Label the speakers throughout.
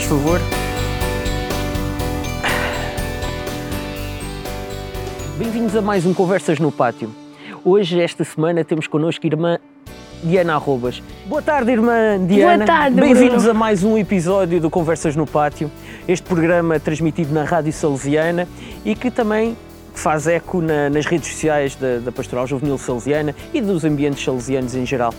Speaker 1: faz favor. Bem-vindos a mais um Conversas no Pátio. Hoje, esta semana, temos connosco a irmã Diana Arrobas. Boa tarde, irmã Diana.
Speaker 2: Boa tarde,
Speaker 1: Bem-vindos a mais um episódio do Conversas no Pátio. Este programa é transmitido na Rádio Salesiana e que também faz eco na- nas redes sociais da, da Pastoral Juvenil Salesiana e dos ambientes salesianos em geral.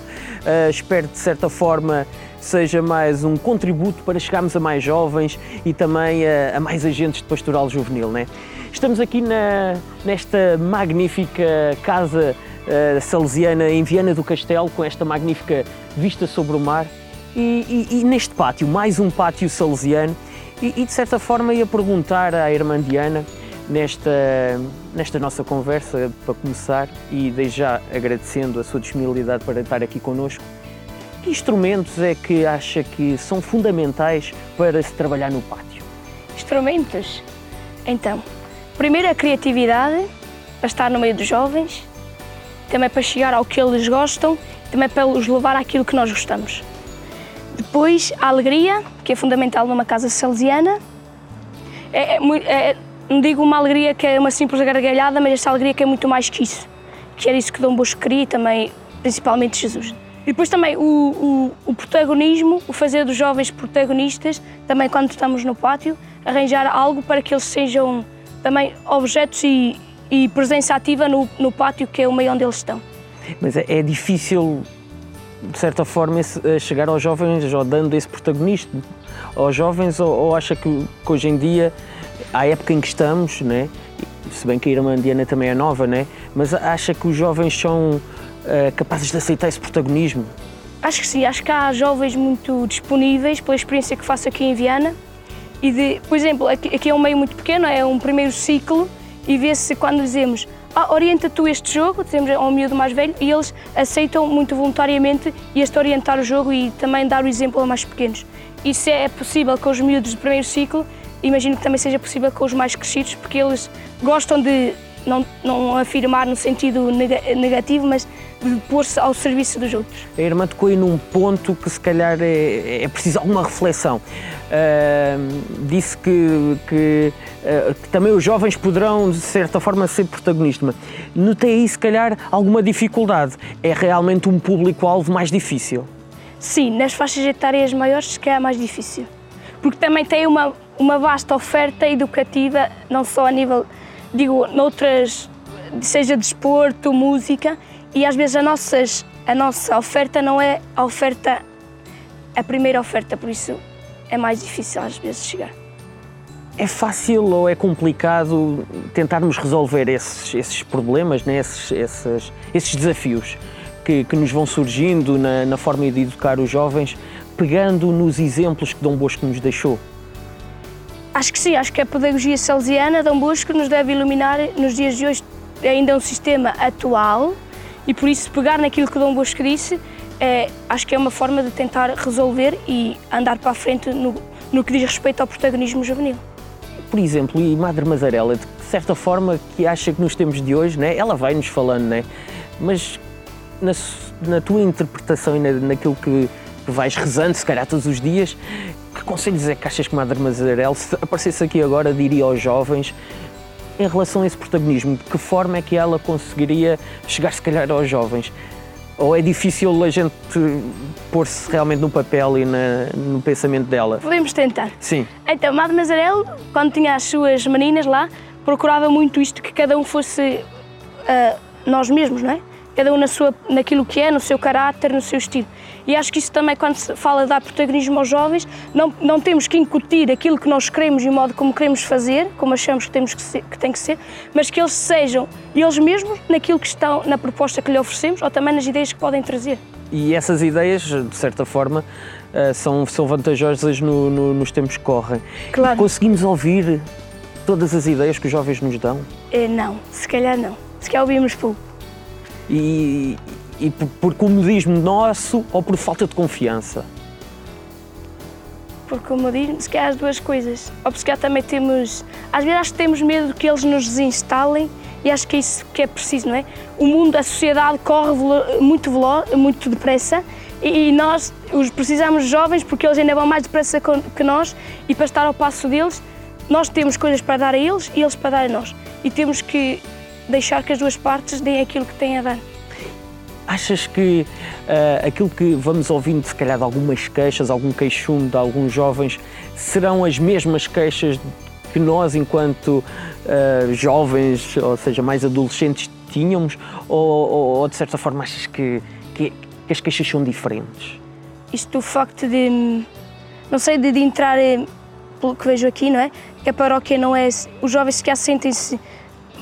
Speaker 1: Ah, espero, de certa forma, seja mais um contributo para chegarmos a mais jovens e também a, a mais agentes de Pastoral Juvenil. Né? Estamos aqui na- nesta magnífica casa ah, salesiana em Viana do Castelo, com esta magnífica vista sobre o mar. E, e- e neste pátio, mais um pátio salesiano, e, e, de certa forma ia perguntar à irmã Diana, nesta, nesta nossa conversa, para começar, e desde já agradecendo a sua disponibilidade para estar aqui connosco, que instrumentos é que acha que são fundamentais para se trabalhar no pátio?
Speaker 2: Instrumentos? Então, primeiro a criatividade, para estar no meio dos jovens, também para chegar ao que eles gostam, também para os levar àquilo que nós gostamos. Depois, a alegria, que é fundamental numa casa salesiana. É, é é- não digo uma alegria que é uma simples gargalhada, mas essa alegria que é muito mais que isso. Que era isso que Dom Bosco queria e também, principalmente Jesus. E depois também o, o, o protagonismo, o fazer dos jovens protagonistas, também quando estamos no pátio, arranjar algo para que eles sejam também objetos e, e presença ativa no, no pátio, que é o meio onde eles estão.
Speaker 1: Mas é, é difícil, de certa forma, esse- eh, chegar aos jovens ou dando esse protagonismo aos jovens, ou, ou acha que, que hoje em dia, à época em que estamos, né? se bem que a irmã Diana também é nova, né? mas acha que os jovens são eh, capazes de aceitar esse protagonismo?
Speaker 2: Acho que sim, acho que há jovens muito disponíveis pela experiência que faço aqui em Viana. E de, por exemplo, aqui, aqui é um meio muito pequeno, é um primeiro ciclo, e vê-se quando dizemos ah, orienta tu este jogo, dizemos ao miúdo mais velho, e eles aceitam muito voluntariamente este orientar o jogo e também dar o exemplo a mais pequenos. Isso é possível com os miúdos do primeiro ciclo, imagino que também seja possível com os mais crescidos, porque eles gostam de não, não afirmar no sentido nega- negativo, mas de pôr-se ao serviço dos outros.
Speaker 1: A irmã tocou aí num ponto que se calhar é, é preciso alguma reflexão. Ahm, disse que, que, ah, que também os jovens poderão, de certa forma, ser protagonistas. Notei aí, se calhar, alguma dificuldade. É realmente um público-alvo mais difícil.
Speaker 2: Sim, nas faixas etárias maiores que é mais difícil. Porque também tem uma, uma vasta oferta educativa, não só a nível, digo, noutras, seja desporto, música, e às vezes a, nossas, a nossa oferta não é a oferta, a primeira oferta, por isso é mais difícil às vezes chegar.
Speaker 1: É fácil ou é complicado tentarmos resolver esses, esses problemas, né? esses, esses, esses desafios que, que nos vão surgindo na, na forma de educar os jovens, pegando nos exemplos que Dom Bosco nos deixou?
Speaker 2: Acho que sim, acho que a pedagogia salesiana, Dom Bosco, nos deve iluminar nos dias de hoje. É ainda um sistema atual e por isso pegar naquilo que Dom Bosco disse, é, acho que é uma forma de tentar resolver e andar para a frente no, no que diz respeito ao protagonismo juvenil.
Speaker 1: Por exemplo, e Madre Mazarela, de certa forma que acha que nos tempos de hoje, né, ela vai-nos falando, né, mas na, na tua interpretação e na, naquilo que, que vais rezando, se calhar todos os dias, que conselhos é que achas que Madre Mazarela, se aparecesse aqui agora, diria aos jovens em relação a esse protagonismo? De que forma é que ela conseguiria chegar, se calhar, aos jovens? Ou é difícil a gente pôr-se realmente no papel e na- no pensamento dela?
Speaker 2: Podemos tentar.
Speaker 1: Sim.
Speaker 2: Então, Madre Mazarel, quando tinha as suas meninas lá, procurava muito isto, que cada um fosse ah, nós mesmos, não é? Cada um na sua, naquilo que é, no seu caráter, no seu estilo. E acho que isso também, quando se fala de dar protagonismo aos jovens, não, não temos que incutir aquilo que nós queremos e o modo como queremos fazer, como achamos que, temos que, ser, que tem que ser, mas que eles sejam eles mesmos naquilo que estão, na proposta que lhe oferecemos ou também nas ideias que podem trazer.
Speaker 1: E essas ideias, de certa forma, eh, são, são vantajosas no- no- nos tempos que correm.
Speaker 2: Claro.
Speaker 1: Conseguimos ouvir todas as ideias que os jovens nos dão
Speaker 2: Eh, não, se calhar não. Se calhar ouvimos pouco.
Speaker 1: e, e por, por comodismo nosso ou por falta de confiança.
Speaker 2: Porque, como eu digo, se calhar as duas coisas. Ou se calhar também temos. Às vezes acho que temos medo que eles nos desinstalem e acho que é isso que é preciso, não é? O mundo, a sociedade corre velo- muito veloz, muito depressa E, nós os precisamos jovens porque eles ainda vão mais depressa que nós e para estar ao passo deles, nós temos coisas para dar a eles e eles para dar a nós. E temos que deixar que as duas partes deem aquilo que têm a dar.
Speaker 1: Achas que uh, aquilo que vamos ouvindo, se calhar, de algumas queixas, algum queixume de alguns jovens, serão as mesmas queixas que nós, enquanto uh, jovens, ou seja, mais adolescentes, tínhamos? Ou, ou, ou de certa forma achas que, que, que, as queixas são diferentes?
Speaker 2: Isto o facto de, não sei, de, de entrar, eh, pelo que vejo aqui, não é? Que a paróquia não é. Os jovens se sentem-se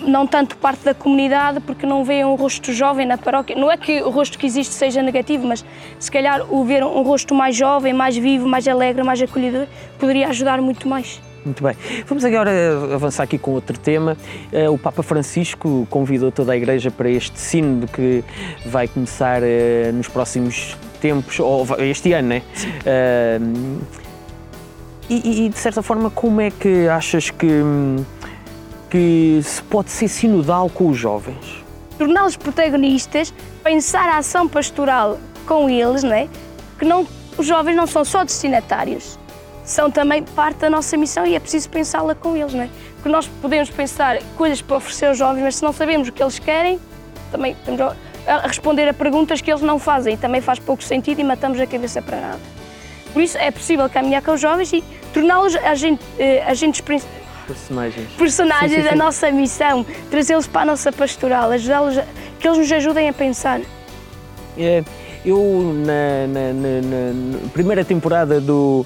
Speaker 2: não tanto parte da comunidade porque não veem um rosto jovem na paróquia. Não é que o rosto que existe seja negativo, mas se calhar o ver um rosto mais jovem, mais vivo, mais alegre, mais acolhedor, poderia ajudar muito mais.
Speaker 1: Muito bem. Vamos agora avançar aqui com outro tema. Eh, o Papa Francisco convidou toda a Igreja para este sínodo que vai começar eh, nos próximos tempos, ou este ano, né? Uh, e, e, de certa forma, como é que achas que hum, que se pode ser sinodal com os jovens?
Speaker 2: Torná-los protagonistas, pensar a ação pastoral com eles, não é? Que não, os jovens não são só destinatários, são também parte da nossa missão e é preciso pensá-la com eles, não é? Nós podemos pensar coisas para oferecer aos jovens, mas se não sabemos o que eles querem, também estamos a responder a perguntas que eles não fazem e também faz pouco sentido e matamos a cabeça para nada. Por isso é possível caminhar com os jovens e torná-los agentes, eh, agentes
Speaker 1: personagens.
Speaker 2: Personagens sim, sim, sim. da nossa missão, trazê-los para a nossa pastoral, ajudá-los, a, que eles nos ajudem a pensar.
Speaker 1: É, eu, na, na, na, na primeira temporada do,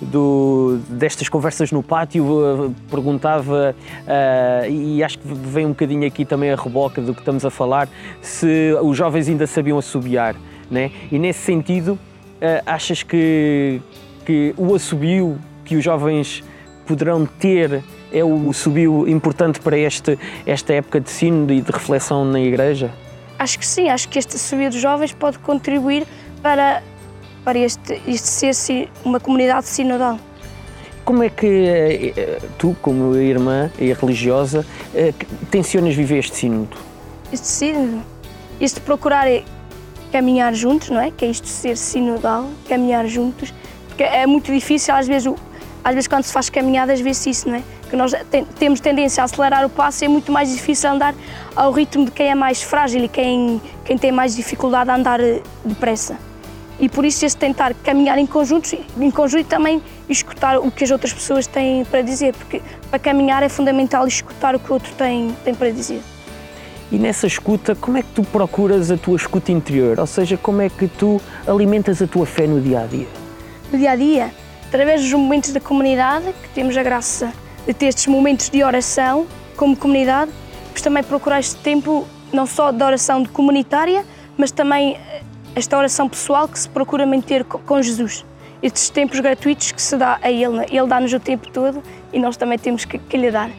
Speaker 1: do, destas conversas no pátio, uh, perguntava, uh, e acho que vem um bocadinho aqui também a reboca do que estamos a falar, se os jovens ainda sabiam assobiar. Né? E nesse sentido, uh, achas que, que o assobio que os jovens poderão ter é o subiu importante para este, esta época de sino e de reflexão na Igreja?
Speaker 2: Acho que sim, acho que este subir dos jovens pode contribuir para, para este, este ser uma comunidade sinodal.
Speaker 1: Como é que eh, tu, como irmã e religiosa, eh, tensionas viver este sínodo?
Speaker 2: Este sínodo, este procurar caminhar juntos, não é? Que é isto ser sinodal, caminhar juntos, porque é muito difícil às vezes, às vezes quando se faz caminhadas vê-se isso, não é? Que nós temos tendência a acelerar o passo e é muito mais difícil andar ao ritmo de quem é mais frágil e quem, quem tem mais dificuldade a andar eh, depressa. E por isso esse tentar caminhar em conjunto, em conjunto e também escutar o que as outras pessoas têm para dizer, porque para caminhar é fundamental escutar o que o outro tem, tem para dizer.
Speaker 1: E nessa escuta, como é que tu procuras a tua escuta interior? Ou seja, como é que tu alimentas a tua fé no dia a dia?
Speaker 2: No dia a dia, através dos momentos da comunidade, que temos a graça de ter estes momentos de oração como comunidade, mas também procurar este tempo não só de oração comunitária, mas também eh, esta oração pessoal que se procura manter com Jesus. Estes tempos gratuitos que se dá a Ele, né? Ele dá-nos o tempo todo e nós também temos que, que lhe dar.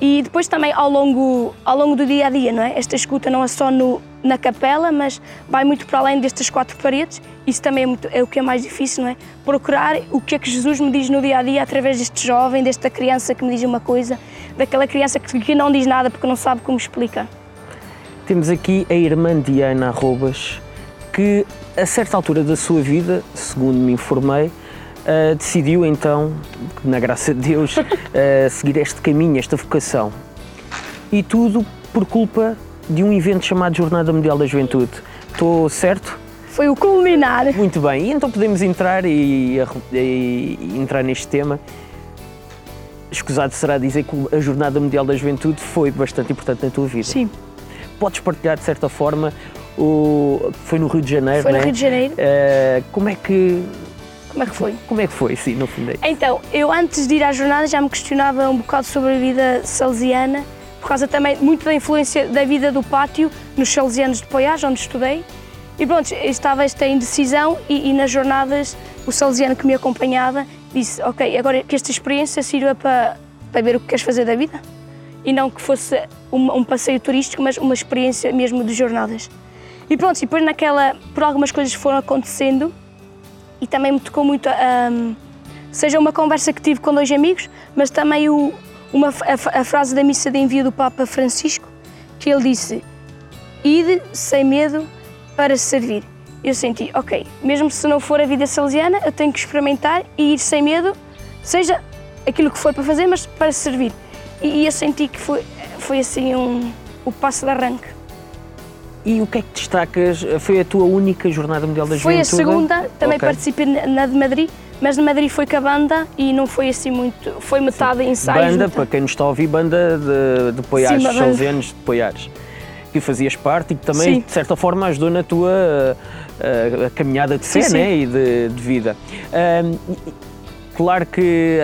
Speaker 2: E depois também ao longo, ao longo do dia a dia, não é? Esta escuta não é só no, na capela, mas vai muito para além destas quatro paredes. Isso também é, muito, é, o que é mais difícil, não é? Procurar o que é que Jesus me diz no dia a dia através deste jovem, desta criança que me diz uma coisa, daquela criança que, que não diz nada porque não sabe como explicar.
Speaker 1: Temos aqui a irmã Diana Arrobas, que a certa altura da sua vida, segundo me informei, uh, decidiu então, na graça de Deus, uh, seguir este caminho, esta vocação. E tudo por culpa de um evento chamado Jornada Mundial da Juventude. Estou certo?
Speaker 2: Foi o culminar.
Speaker 1: Muito bem, e então podemos entrar e, e, e entrar neste tema. Escusado será dizer que a Jornada Mundial da Juventude foi bastante importante na tua vida.
Speaker 2: Sim.
Speaker 1: Podes partilhar, de certa forma, o... foi no Rio de Janeiro,
Speaker 2: Foi
Speaker 1: no
Speaker 2: é? Rio de Janeiro.
Speaker 1: Uh, como é que
Speaker 2: como é que foi?
Speaker 1: Como é que foi, sim, no fundo
Speaker 2: é Então, eu antes de ir à jornada já me questionava um bocado sobre a vida salesiana, por causa também muito da influência da vida do pátio nos salesianos de Poiás, onde estudei. E pronto, estava esta indecisão e, e nas jornadas o salesiano que me acompanhava disse, ok, agora que esta experiência sirva para, para ver o que queres fazer da vida. E não que fosse um, um passeio turístico, mas uma experiência mesmo de jornadas. E pronto, e depois naquela, por algumas coisas foram acontecendo, e também me tocou muito, um, seja uma conversa que tive com dois amigos, mas também o, uma, a, a, frase da missa de envio do Papa Francisco, que ele disse: Ide sem medo para servir. eu senti, ok, mesmo se não for a vida salesiana, eu tenho que experimentar e ir sem medo, seja aquilo que for para fazer, mas para servir. E, e eu senti que foi, foi assim um, o passo de arranque.
Speaker 1: E o que é que destacas? Foi a tua única Jornada Mundial da
Speaker 2: Foi a
Speaker 1: Juventude?
Speaker 2: segunda, também
Speaker 1: Ok.
Speaker 2: participei na na de Madrid, mas de Madrid foi com a banda e não foi assim muito, foi metade ensaios.
Speaker 1: Banda,
Speaker 2: metade-
Speaker 1: para quem nos está a ouvir, banda de, de Poiares,
Speaker 2: Sim,
Speaker 1: salesianos de Poiares, que fazias parte e que também,
Speaker 2: Sim.
Speaker 1: de certa forma, ajudou na tua uh, a caminhada de fé
Speaker 2: Sim, sim.
Speaker 1: né? e de, de vida. E- claro que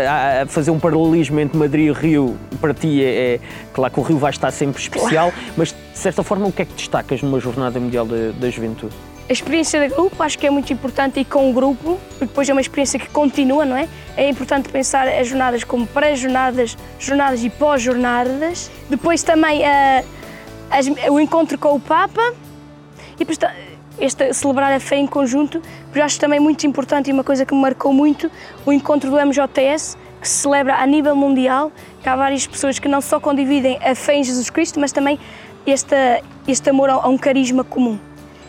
Speaker 1: fazer um paralelismo entre Madrid e Rio, para ti, é, é- claro que o Rio vai estar sempre especial, mas, de certa forma, o que é que destacas numa Jornada Mundial da, da Juventude?
Speaker 2: A experiência de grupo acho que é muito importante ir com o grupo, porque depois é uma experiência que continua, não é? É importante pensar as jornadas como pré-jornadas, jornadas e pós-jornadas. Depois também ah, as- o encontro com o Papa e depois este, celebrar a fé em conjunto, porque acho também muito importante e uma coisa que me marcou muito, o encontro do MJS, que se celebra a nível mundial, que há várias pessoas que não só condividem a fé em Jesus Cristo, mas também este, este amor a, a um carisma comum.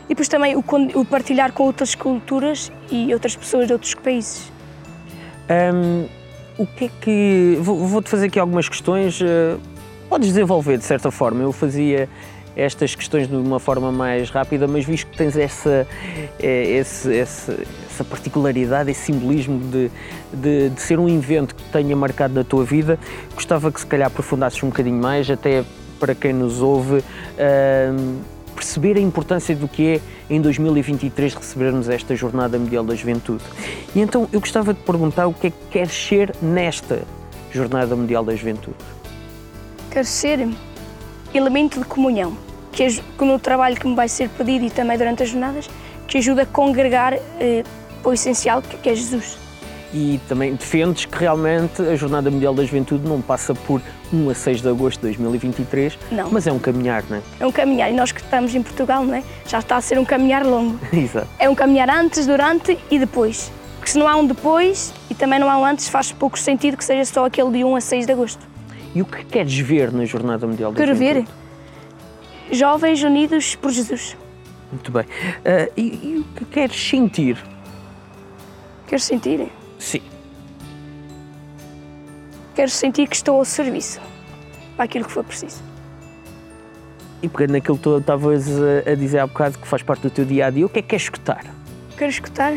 Speaker 2: E depois também o, o partilhar com outras culturas e outras pessoas de outros países.
Speaker 1: Hum, o que é que. vou- Vou-te fazer aqui algumas questões. eh, podes desenvolver de certa forma. Eu fazia estas questões de uma forma mais rápida, mas visto que tens essa, eh, esse- essa particularidade, esse simbolismo de, de- de ser um evento que tenha marcado na tua vida, gostava que se calhar aprofundasses um bocadinho mais, até para quem nos ouve. hum, perceber a importância do que é em 2023 recebermos esta Jornada Mundial da Juventude. E então eu gostava de perguntar o que é que queres ser nesta Jornada Mundial da Juventude.
Speaker 2: Quero ser elemento de comunhão, que, que no trabalho que me vai ser pedido e também durante as jornadas, que ajuda a congregar eh, o essencial, que é Jesus.
Speaker 1: E também defendes que realmente a Jornada Mundial da Juventude não passa por 1 a 6 de agosto de 2023,
Speaker 2: Não.
Speaker 1: mas é um caminhar, não é?
Speaker 2: É um caminhar, e nós que estamos em Portugal, não é? já está a ser um caminhar longo.
Speaker 1: Exato.
Speaker 2: É um caminhar antes, durante e depois. Porque se não há um depois e também não há um antes, faz pouco sentido que seja só aquele de 1 a 6 de agosto.
Speaker 1: E o que queres ver na Jornada Mundial da
Speaker 2: Quero ver
Speaker 1: Juventude?
Speaker 2: jovens unidos por Jesus.
Speaker 1: Muito bem. Ah, e, e o que queres sentir?
Speaker 2: Quero sentir,
Speaker 1: Sim.
Speaker 2: quero sentir que estou ao serviço para aquilo que for preciso.
Speaker 1: E pegando naquilo que tu estavas a, dizer há bocado, que faz parte do teu dia a dia, o que é que queres escutar?
Speaker 2: Quero escutar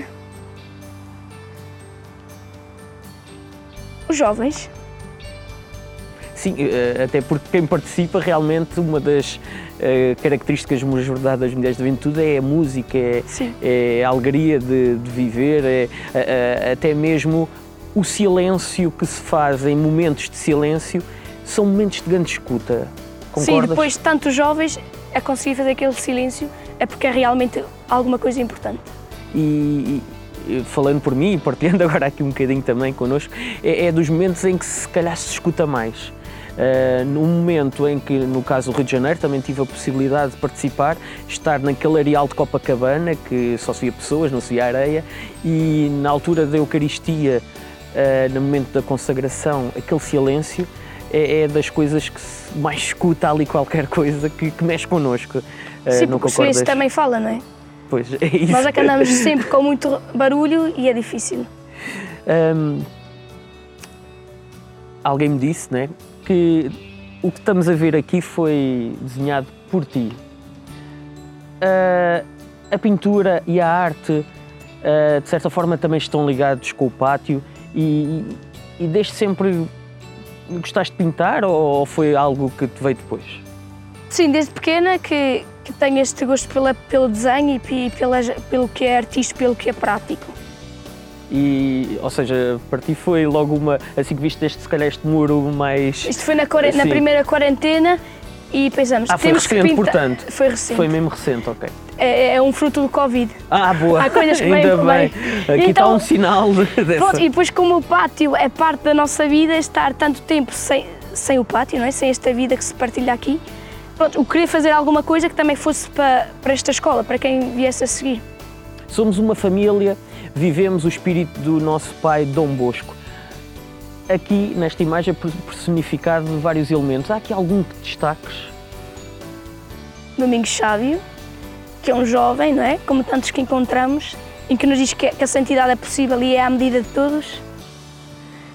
Speaker 2: os jovens.
Speaker 1: Sim, eh, até porque quem participa realmente, uma das eh, características das Jornadas Mundiais de Juventude é a música, é,
Speaker 2: Sim.
Speaker 1: é a alegria de, de viver, é eh, eh, até mesmo o silêncio que se faz em momentos de silêncio são momentos de grande escuta.
Speaker 2: Sim,
Speaker 1: Concordas?
Speaker 2: depois de tantos jovens a conseguir fazer aquele silêncio é porque é realmente alguma coisa importante.
Speaker 1: E, e, falando por mim e partilhando agora aqui um bocadinho também connosco, é, é dos momentos em que se calhar se escuta mais. Uh, num momento em que, no caso do Rio de Janeiro, também tive a possibilidade de participar, estar naquele areal de Copacabana, que só se via pessoas, não se via areia, e na altura da Eucaristia, uh, no momento da consagração, aquele silêncio é, é das coisas que se mais escuta ali qualquer coisa que, que mexe connosco. Uh,
Speaker 2: Sim, porque o silêncio também fala, não é?
Speaker 1: Pois, é isso.
Speaker 2: Nós é que andamos sempre com muito barulho e é difícil.
Speaker 1: Hum, alguém me disse né, que o que estamos a ver aqui foi desenhado por ti. Ah, a pintura e a arte, ah, de certa forma, também estão ligados com o pátio e, e desde sempre gostaste de pintar ou foi algo que te veio depois?
Speaker 2: Sim, desde pequena que, que tenho este gosto pela, pelo desenho e pe- pela, pelo que é artístico, pelo que é prático.
Speaker 1: E, ou seja, para ti foi logo uma, assim que viste este, se calhar este muro mais...
Speaker 2: Isto foi na, quaren- na primeira quarentena e pensamos,
Speaker 1: Ah, foi recente,
Speaker 2: pintar.
Speaker 1: portanto.
Speaker 2: Foi recente.
Speaker 1: Foi mesmo recente, ok.
Speaker 2: É, é um fruto do Covid.
Speaker 1: Ah, boa.
Speaker 2: Há coisas que vêm
Speaker 1: Ainda bem.
Speaker 2: bem.
Speaker 1: Aqui está
Speaker 2: Então-
Speaker 1: um sinal de- dessa.
Speaker 2: Pronto, e depois como o pátio é parte da nossa vida, estar tanto tempo sem, sem o pátio, não é? sem esta vida que se partilha aqui, pronto, eu queria fazer alguma coisa que também fosse para, para esta escola, para quem viesse a seguir.
Speaker 1: Somos uma família, vivemos o espírito do nosso pai Dom Bosco. Aqui, nesta imagem, personificado vários elementos. Há aqui algum que destaques?
Speaker 2: Domingos Sávio, que é um jovem, não é? Como tantos que encontramos, em que nos diz que a santidade é possível e é à medida de todos.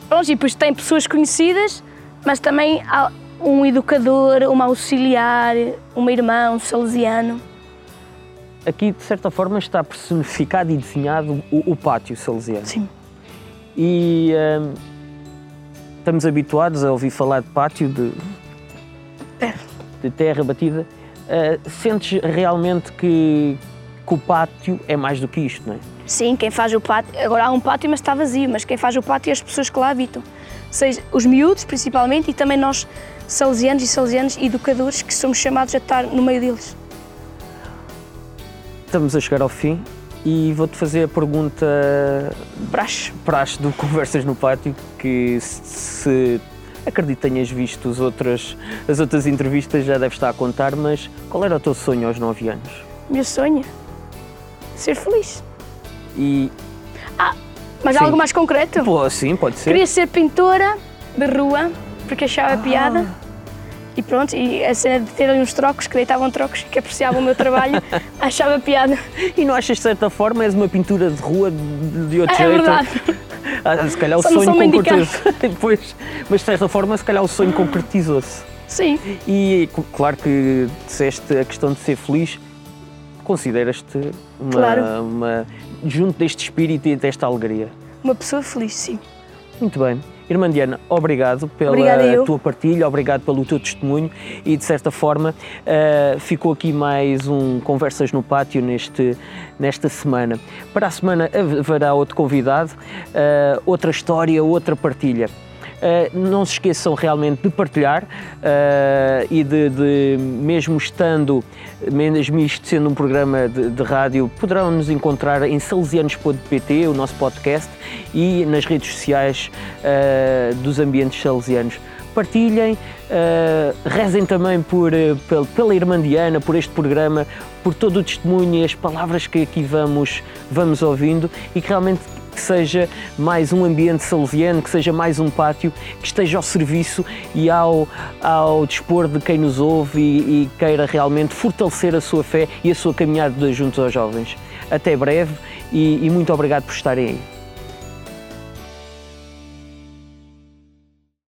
Speaker 2: Pronto, e depois tem pessoas conhecidas, mas também há um educador, uma auxiliar, uma irmã, um salesiano.
Speaker 1: Aqui, de certa forma, está personificado e desenhado o, o pátio salesiano.
Speaker 2: Sim.
Speaker 1: E hum, estamos habituados a ouvir falar de pátio, de,
Speaker 2: Terra.
Speaker 1: de terra batida. Uh, sentes realmente que, que o pátio é mais do que isto, não é?
Speaker 2: Sim, quem faz o pátio. Agora há um pátio, mas está vazio, mas quem faz o pátio é as pessoas que lá habitam. Seja os miúdos, principalmente, e também nós, salesianos e salesianos, educadores, que somos chamados a estar no meio deles.
Speaker 1: Estamos a chegar ao fim e vou-te fazer a pergunta
Speaker 2: Praxe.
Speaker 1: praxe do Conversas no Pátio, que se, acredito tenhas visto as outras, as outras entrevistas, já deves estar a contar, mas qual era o teu sonho aos 9 anos?
Speaker 2: Meu sonho? Ser feliz.
Speaker 1: E,
Speaker 2: Mas há
Speaker 1: Sim.
Speaker 2: algo mais concreto?
Speaker 1: pô, sim, pode ser.
Speaker 2: Queria ser pintora de rua, porque achava piada. E pronto, e a cena de ter ali uns trocos, que deitavam trocos, que apreciavam o meu trabalho, achava piada.
Speaker 1: E não achas de certa forma és uma pintura de rua de, outro
Speaker 2: É
Speaker 1: jeito?
Speaker 2: verdade.
Speaker 1: Ah, se calhar o
Speaker 2: Só não
Speaker 1: sonho concretizou-se. Pois, mas de certa forma, se calhar o sonho concretizou-se.
Speaker 2: Sim,
Speaker 1: E claro que disseste a questão de ser feliz, consideras-te uma,
Speaker 2: Claro.
Speaker 1: uma- junto deste espírito e desta alegria.
Speaker 2: uma pessoa feliz, sim.
Speaker 1: Muito bem. Irmã Diana, obrigado pela
Speaker 2: Obrigada
Speaker 1: tua partilha, obrigado pelo teu testemunho e, de certa forma, eh, ficou aqui mais um Conversas no Pátio neste, nesta semana. Para a semana haverá outro convidado, eh, outra história, outra partilha. Eh, não se esqueçam realmente de partilhar eh, e de, de, mesmo estando, mesmo isto sendo um programa de, de rádio, poderão nos encontrar em salesianos.pt, o nosso podcast, e nas redes sociais eh, dos ambientes salesianos. Partilhem, eh, rezem também por, pel- pela Irmã Diana, por este programa, por todo o testemunho e as palavras que aqui vamos, vamos ouvindo e que realmente que seja mais um ambiente salesiano, que seja mais um pátio, que esteja ao serviço e ao, ao dispor de quem nos ouve e, e queira realmente fortalecer a sua fé e a sua caminhada junto aos jovens. Até breve e, e muito obrigado por estarem aí.